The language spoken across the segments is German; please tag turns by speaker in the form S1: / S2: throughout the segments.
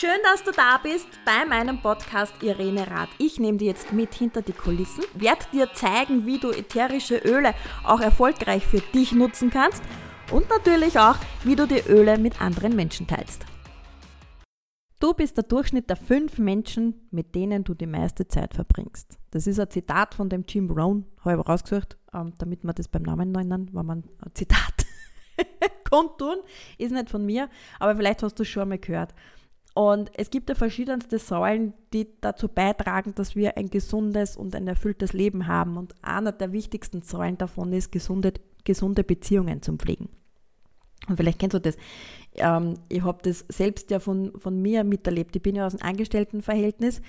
S1: Schön, dass du da bist bei meinem Podcast Irene Rath. Ich nehme dir jetzt mit hinter die Kulissen, werde dir zeigen, wie du ätherische Öle auch erfolgreich für dich nutzen kannst und natürlich auch, wie du die Öle mit anderen Menschen teilst. Du bist der Durchschnitt der fünf Menschen, mit denen du die meiste Zeit verbringst. Das ist ein Zitat von dem Jim Brown, habe ich rausgesucht, ähm, damit man das beim Namen nennen, wenn man ein Zitat kundtun. Ist nicht von mir, aber vielleicht hast du es schon mal gehört. Und es gibt ja verschiedenste Säulen, die dazu beitragen, dass wir ein gesundes und ein erfülltes Leben haben. Und einer der wichtigsten Säulen davon ist, gesunde, gesunde Beziehungen zum Pflegen. Und vielleicht kennst du das. Ähm, ich habe das selbst ja von, von mir miterlebt. Ich bin ja aus einem Angestelltenverhältnis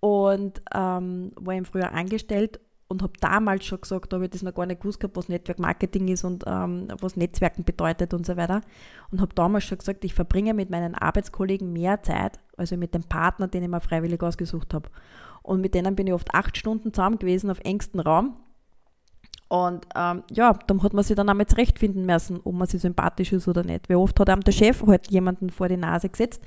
S1: und ähm, war eben früher angestellt und habe damals schon gesagt, da habe ich das noch gar nicht gewusst gehabt, was Netzwerkmarketing ist und ähm, was Netzwerken bedeutet und so weiter. Und habe damals schon gesagt, ich verbringe mit meinen Arbeitskollegen mehr Zeit, also mit dem Partner, den ich mir freiwillig ausgesucht habe. Und mit denen bin ich oft acht Stunden zusammen gewesen auf engstem Raum. Und ähm, ja, dann hat man sich dann auch mal zurechtfinden müssen, ob man sich sympathisch ist oder nicht. Wie oft hat einem der Chef halt jemanden vor die Nase gesetzt,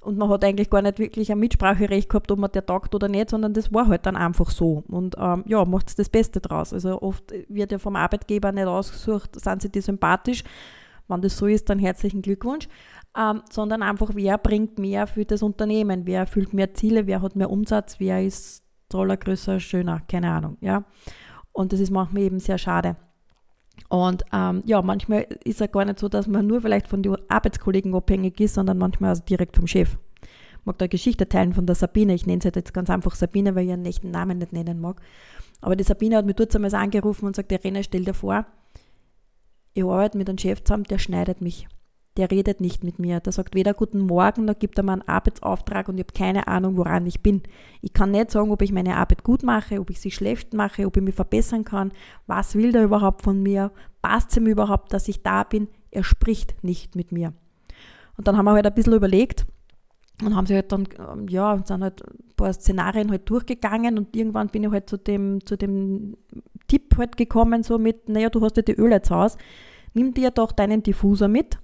S1: und man hat eigentlich gar nicht wirklich ein Mitspracherecht gehabt, ob man der taugt oder nicht, sondern das war halt dann einfach so. Und ähm, ja, macht das Beste draus. Also oft wird ja vom Arbeitgeber nicht ausgesucht, sind sie die sympathisch. Wenn das so ist, dann herzlichen Glückwunsch. Ähm, sondern einfach, wer bringt mehr für das Unternehmen, wer erfüllt mehr Ziele, wer hat mehr Umsatz, wer ist toller, größer, schöner, keine Ahnung. Ja? Und das ist manchmal eben sehr schade. Und ähm, ja, manchmal ist es gar nicht so, dass man nur vielleicht von den Arbeitskollegen abhängig ist, sondern manchmal also direkt vom Chef. Ich mag da Geschichte teilen von der Sabine. Ich nenne sie jetzt ganz einfach Sabine, weil ich ihren echten Namen nicht nennen mag. Aber die Sabine hat mich dort einmal angerufen und sagt, Irene, stell dir vor, ich arbeite mit einem Chef zusammen, der schneidet mich der redet nicht mit mir. Der sagt weder Guten Morgen, noch gibt er mir einen Arbeitsauftrag und ich habe keine Ahnung, woran ich bin. Ich kann nicht sagen, ob ich meine Arbeit gut mache, ob ich sie schlecht mache, ob ich mich verbessern kann. Was will der überhaupt von mir? Passt es ihm überhaupt, dass ich da bin? Er spricht nicht mit mir. Und dann haben wir halt ein bisschen überlegt und haben sie halt dann, ähm, ja, sind halt ein paar Szenarien halt durchgegangen und irgendwann bin ich halt zu dem, zu dem Tipp halt gekommen, so mit, naja, du hast ja die Öle zu Hause, nimm dir doch deinen Diffuser mit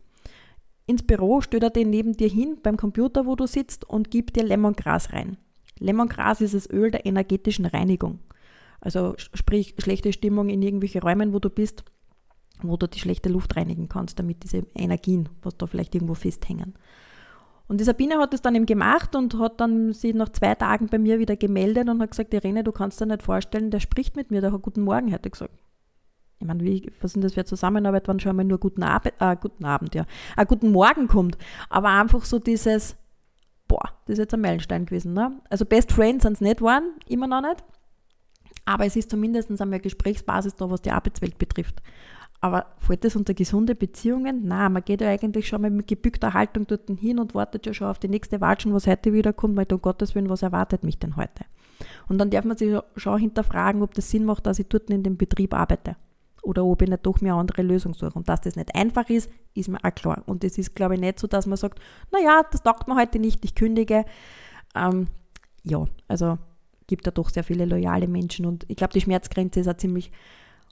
S1: ins Büro, stellt er den neben dir hin beim Computer, wo du sitzt und gibt dir Lemongras rein. Lemongras ist das Öl der energetischen Reinigung. Also sprich schlechte Stimmung in irgendwelche Räumen, wo du bist, wo du die schlechte Luft reinigen kannst, damit diese Energien, was da vielleicht irgendwo festhängen. Und die Sabine hat es dann eben gemacht und hat dann sie nach zwei Tagen bei mir wieder gemeldet und hat gesagt, Irene, du kannst dir nicht vorstellen, der spricht mit mir, der hat guten Morgen heute gesagt ich meine, wie, was sind das für eine Zusammenarbeit, wenn schon einmal nur guten, Abend, äh, guten Abend, ja, äh, guten Morgen kommt, aber einfach so dieses, boah, das ist jetzt ein Meilenstein gewesen. Ne? Also Best Friends sind es nicht geworden, immer noch nicht, aber es ist zumindest einmal Gesprächsbasis da, was die Arbeitswelt betrifft. Aber fällt das unter gesunde Beziehungen? Nein, man geht ja eigentlich schon mal mit gebückter Haltung dort hin und wartet ja schon auf die nächste Watschen, was heute wieder kommt, weil um Gottes Willen, was erwartet mich denn heute? Und dann darf man sich schon hinterfragen, ob das Sinn macht, dass ich dort in dem Betrieb arbeite oder ob ich nicht doch eine andere Lösung suche. Und dass das nicht einfach ist, ist mir auch klar. Und es ist, glaube ich, nicht so, dass man sagt, naja, das taugt mir heute nicht, ich kündige. Ähm, ja, also gibt da doch sehr viele loyale Menschen und ich glaube, die Schmerzgrenze ist auch ziemlich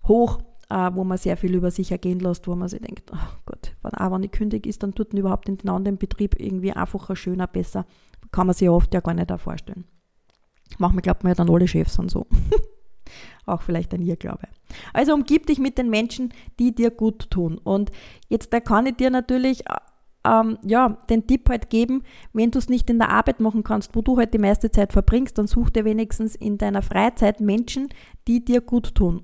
S1: hoch, äh, wo man sehr viel über sich ergehen lässt, wo man sich denkt, oh Gott, wenn, auch wenn ich kündige, ist dann tut überhaupt in den anderen Betrieb irgendwie einfacher, schöner, besser. Kann man sich oft ja gar nicht vorstellen. Manchmal glaubt man ja dann alle Chefs und so. auch vielleicht ein Irrglaube. Also umgib dich mit den Menschen, die dir gut tun. Und jetzt da kann ich dir natürlich äh, ähm, ja, den Tipp halt geben, wenn du es nicht in der Arbeit machen kannst, wo du halt die meiste Zeit verbringst, dann such dir wenigstens in deiner Freizeit Menschen, die dir gut tun.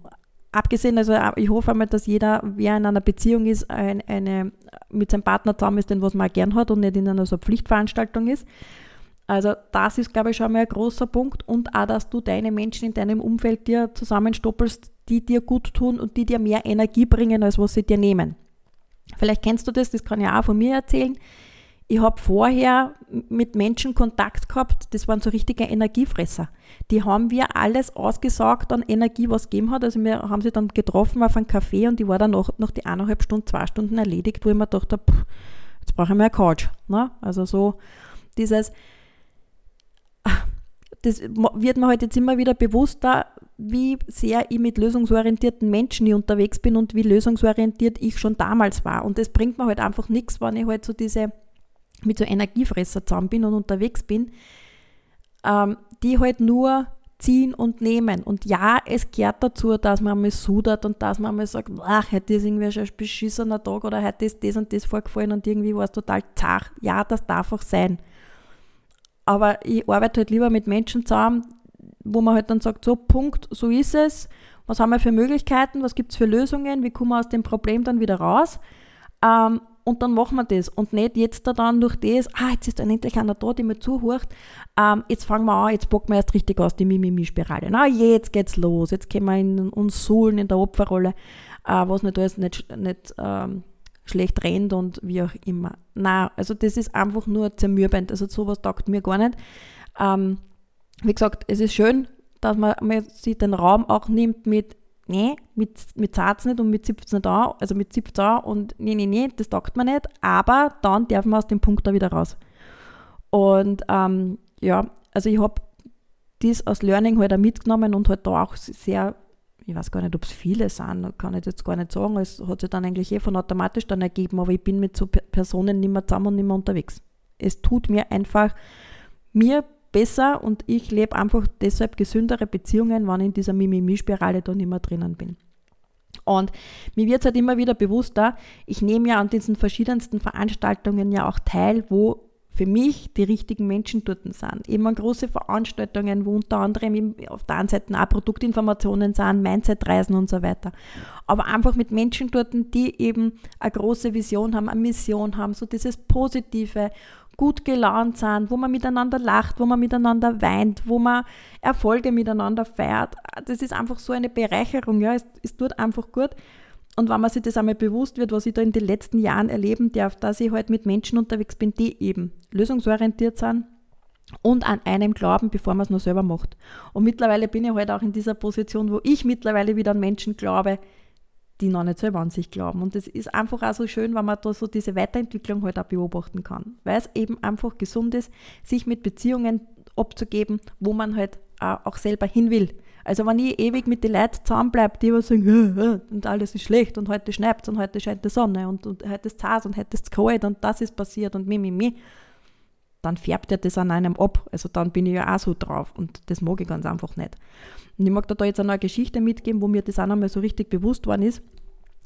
S1: Abgesehen, also äh, ich hoffe einmal, dass jeder, wer in einer Beziehung ist, eine, eine mit seinem Partner zusammen ist, den was man gern hat und nicht in einer so Pflichtveranstaltung ist. Also das ist, glaube ich, schon mal ein großer Punkt und auch, dass du deine Menschen in deinem Umfeld dir zusammenstoppelst, die dir gut tun und die dir mehr Energie bringen, als was sie dir nehmen. Vielleicht kennst du das, das kann ich auch von mir erzählen. Ich habe vorher mit Menschen Kontakt gehabt, das waren so richtige Energiefresser. Die haben wir alles ausgesaugt an Energie, was gegeben hat. Also wir haben sie dann getroffen auf einen Café und die war dann noch, noch die eineinhalb Stunden, zwei Stunden erledigt, wo ich mir dachte, pff, jetzt brauche ich mehr Couch. Ne? Also so dieses, das wird mir heute halt jetzt immer wieder bewusster, wie sehr ich mit lösungsorientierten Menschen hier unterwegs bin und wie lösungsorientiert ich schon damals war. Und das bringt mir halt einfach nichts, wenn ich halt so diese mit so Energiefresser zusammen bin und unterwegs bin, ähm, die halt nur ziehen und nehmen. Und ja, es gehört dazu, dass man einmal sudert und dass man einmal sagt, ach, heute ist irgendwie schon ein beschissener Tag oder heute ist das und das vorgefallen und irgendwie war es total zart. Ja, das darf auch sein. Aber ich arbeite halt lieber mit Menschen zusammen, wo man halt dann sagt, so Punkt, so ist es. Was haben wir für Möglichkeiten? Was gibt es für Lösungen? Wie kommen wir aus dem Problem dann wieder raus? Ähm, und dann machen wir das. Und nicht jetzt da dann durch das, ah, jetzt ist dann endlich einer da, der mir zuhört. Ähm, jetzt fangen wir an, jetzt bocken wir erst richtig aus, die Mimimi-Spirale. Na, jetzt geht's los. Jetzt können wir in, uns suhlen in der Opferrolle, äh, was nicht alles nicht, nicht ähm, schlecht rennt und wie auch immer. Na, also das ist einfach nur zermürbend. Also sowas taugt mir gar nicht. Ähm, wie gesagt, es ist schön, dass man, man sich den Raum auch nimmt mit, nee, mit, mit Satz nicht und mit 17 da, also mit 17 und nee, nee, nee, das taugt man nicht, aber dann darf man aus dem Punkt da wieder raus. Und ähm, ja, also ich habe das als Learning halt auch mitgenommen und halt da auch sehr, ich weiß gar nicht, ob es viele sind, kann ich jetzt gar nicht sagen, es hat sich dann eigentlich eh von automatisch dann ergeben, aber ich bin mit so Personen nicht mehr zusammen und nicht mehr unterwegs. Es tut mir einfach, mir besser und ich lebe einfach deshalb gesündere Beziehungen, wenn ich in dieser Mimimi-Spirale da nicht mehr drinnen bin. Und mir wird es halt immer wieder bewusster, ich nehme ja an diesen verschiedensten Veranstaltungen ja auch teil, wo für mich die richtigen Menschen dort sind. Eben an große Veranstaltungen, wo unter anderem auf der einen Seite auch Produktinformationen sind, Mindset-Reisen und so weiter. Aber einfach mit Menschen dort, die eben eine große Vision haben, eine Mission haben, so dieses Positive gut gelaunt sind, wo man miteinander lacht, wo man miteinander weint, wo man Erfolge miteinander feiert. Das ist einfach so eine Bereicherung, ja, es, es tut einfach gut. Und wenn man sich das einmal bewusst wird, was ich da in den letzten Jahren erleben darf, dass ich halt mit Menschen unterwegs bin, die eben lösungsorientiert sind und an einem glauben, bevor man es nur selber macht. Und mittlerweile bin ich halt auch in dieser Position, wo ich mittlerweile wieder an Menschen glaube, die noch nicht selber an sich glauben. Und das ist einfach auch so schön, wenn man da so diese Weiterentwicklung halt auch beobachten kann. Weil es eben einfach gesund ist, sich mit Beziehungen abzugeben, wo man halt auch selber hin will. Also wenn ich ewig mit den Leuten zusammenbleibe, die immer sagen, und alles ist schlecht und heute schneit und heute scheint die Sonne und, und heute ist es und heute ist es kalt und das ist passiert und mi, mi, mi, dann färbt ja das an einem ab. Also dann bin ich ja auch so drauf und das mag ich ganz einfach nicht. Und ich mag da, da jetzt eine Geschichte mitgeben, wo mir das auch nochmal so richtig bewusst worden ist.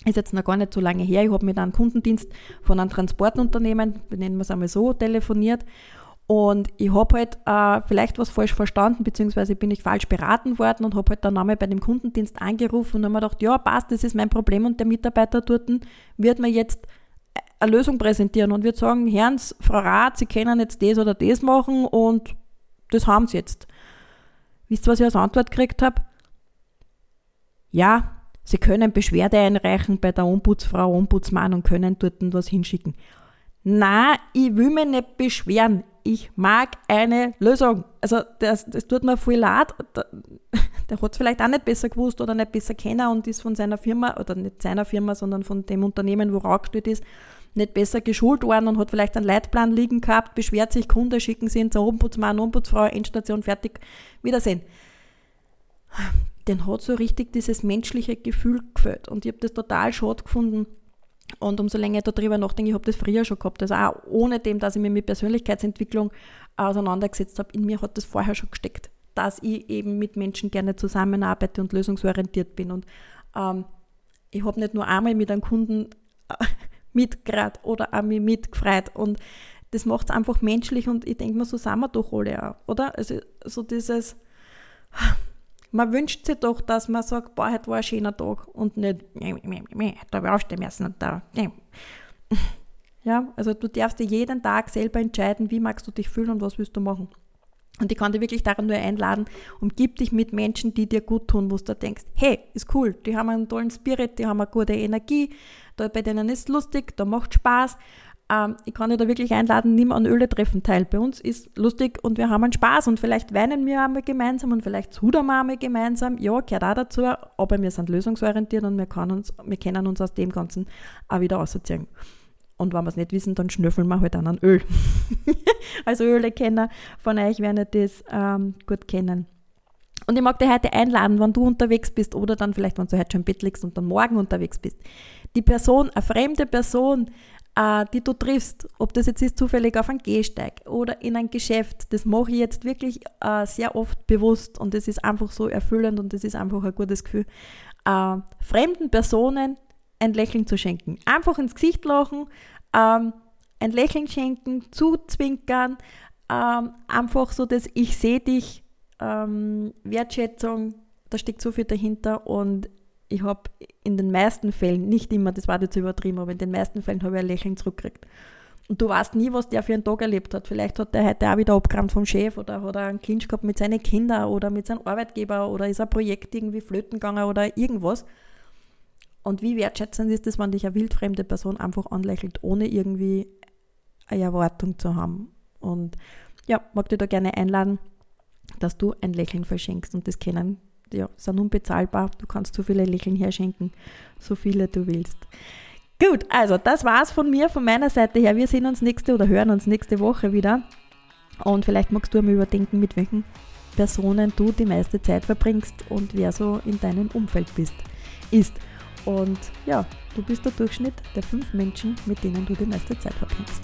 S1: Ist jetzt noch gar nicht so lange her. Ich habe mit einem Kundendienst von einem Transportunternehmen, nennen wir es einmal so, telefoniert. Und ich habe halt äh, vielleicht was falsch verstanden, beziehungsweise bin ich falsch beraten worden und habe halt dann einmal bei dem Kundendienst angerufen und habe mir gedacht, ja, passt, das ist mein Problem und der Mitarbeiter dort wird mir jetzt eine Lösung präsentieren und wird sagen, Herrn, Frau Rath, Sie können jetzt das oder das machen und das haben Sie jetzt. Wisst ihr, was ich als Antwort gekriegt habe? Ja, Sie können Beschwerde einreichen bei der Ombudsfrau, Ombudsmann und können dort was hinschicken. Na, ich will mich nicht beschweren. Ich mag eine Lösung. Also, das, das tut mir voll leid. Der, hat es vielleicht auch nicht besser gewusst oder nicht besser kennen und ist von seiner Firma, oder nicht seiner Firma, sondern von dem Unternehmen, wo angestellt ist, nicht besser geschult worden und hat vielleicht einen Leitplan liegen gehabt, beschwert sich, Kunde schicken sie ihn zur Ombudsmann, Ombudsfrau, Endstation, fertig, Wiedersehen. Den hat so richtig dieses menschliche Gefühl gefällt und ich habe das total schade gefunden. Und umso länger ich darüber nachdenke, ich habe das früher schon gehabt. Also auch ohne dem, dass ich mich mit Persönlichkeitsentwicklung auseinandergesetzt habe, in mir hat das vorher schon gesteckt, dass ich eben mit Menschen gerne zusammenarbeite und lösungsorientiert bin. Und ähm, ich habe nicht nur einmal mit einem Kunden mitgerät oder auch mich mitgefreut. Und das macht es einfach menschlich und ich denke mir, so sind wir doch alle auch, oder? Also so dieses, man wünscht sich doch, dass man sagt, boah, heute war ein schöner Tag und nicht, da habe ich aufstehen müssen und da. Ja, also du darfst dir jeden Tag selber entscheiden, wie magst du dich fühlen und was willst du machen. Und ich kann dich wirklich daran nur einladen, umgib dich mit Menschen, die dir gut tun, wo du denkst, hey, ist cool, die haben einen tollen Spirit, die haben eine gute Energie, da bei denen ist lustig, da macht Spaß. Ähm, ich kann dich da wirklich einladen, nimm an Öle-Treffen teil. Bei uns ist lustig und wir haben einen Spaß und vielleicht weinen wir einmal gemeinsam und vielleicht zudern wir einmal gemeinsam. Ja, gehört auch dazu, aber wir sind lösungsorientiert und wir, können uns, wir können uns aus dem Ganzen auch wieder ausziehen. Und wenn wir es nicht wissen, dann schnüffeln wir halt an Öl. also Ölekenner von euch werden das ähm, gut kennen. Und ich mag dich heute einladen, wenn du unterwegs bist oder dann vielleicht, wenn du heute schon im Bett liegst und dann morgen unterwegs bist. Die Person, eine fremde Person, die du triffst, ob das jetzt ist zufällig auf einem Gehsteig oder in ein Geschäft, das mache ich jetzt wirklich äh, sehr oft bewusst und das ist einfach so erfüllend und das ist einfach ein gutes Gefühl, äh, fremden Personen ein Lächeln zu schenken. Einfach ins Gesicht lachen, ähm, ein Lächeln schenken, zuzwinkern, ähm, einfach so, dass ich sehe dich, ähm, Wertschätzung, da steckt so viel dahinter und ich habe in den meisten Fällen, nicht immer, das war jetzt übertrieben, aber in den meisten Fällen habe ich ein Lächeln zurückgekriegt. Und du weißt nie, was der für einen Tag erlebt hat. Vielleicht hat der heute auch wieder abgerannt vom Chef oder hat er einen Clinch gehabt mit seinen Kindern oder mit seinem Arbeitgeber oder ist ein Projekt irgendwie flöten gegangen oder irgendwas. Und wie wertschätzend ist es, wenn dich eine wildfremde Person einfach anlächelt, ohne irgendwie eine Erwartung zu haben. Und ja, mag dich da gerne einladen, dass du ein Lächeln verschenkst und das kennen ja, sind unbezahlbar. Du kannst so viele Lächeln herschenken, so viele du willst. Gut, also das war's von mir, von meiner Seite her. Wir sehen uns nächste oder hören uns nächste Woche wieder. Und vielleicht magst du einmal überdenken, mit welchen Personen du die meiste Zeit verbringst und wer so in deinem Umfeld bist, ist. Und ja, du bist der Durchschnitt der fünf Menschen, mit denen du die meiste Zeit verbringst.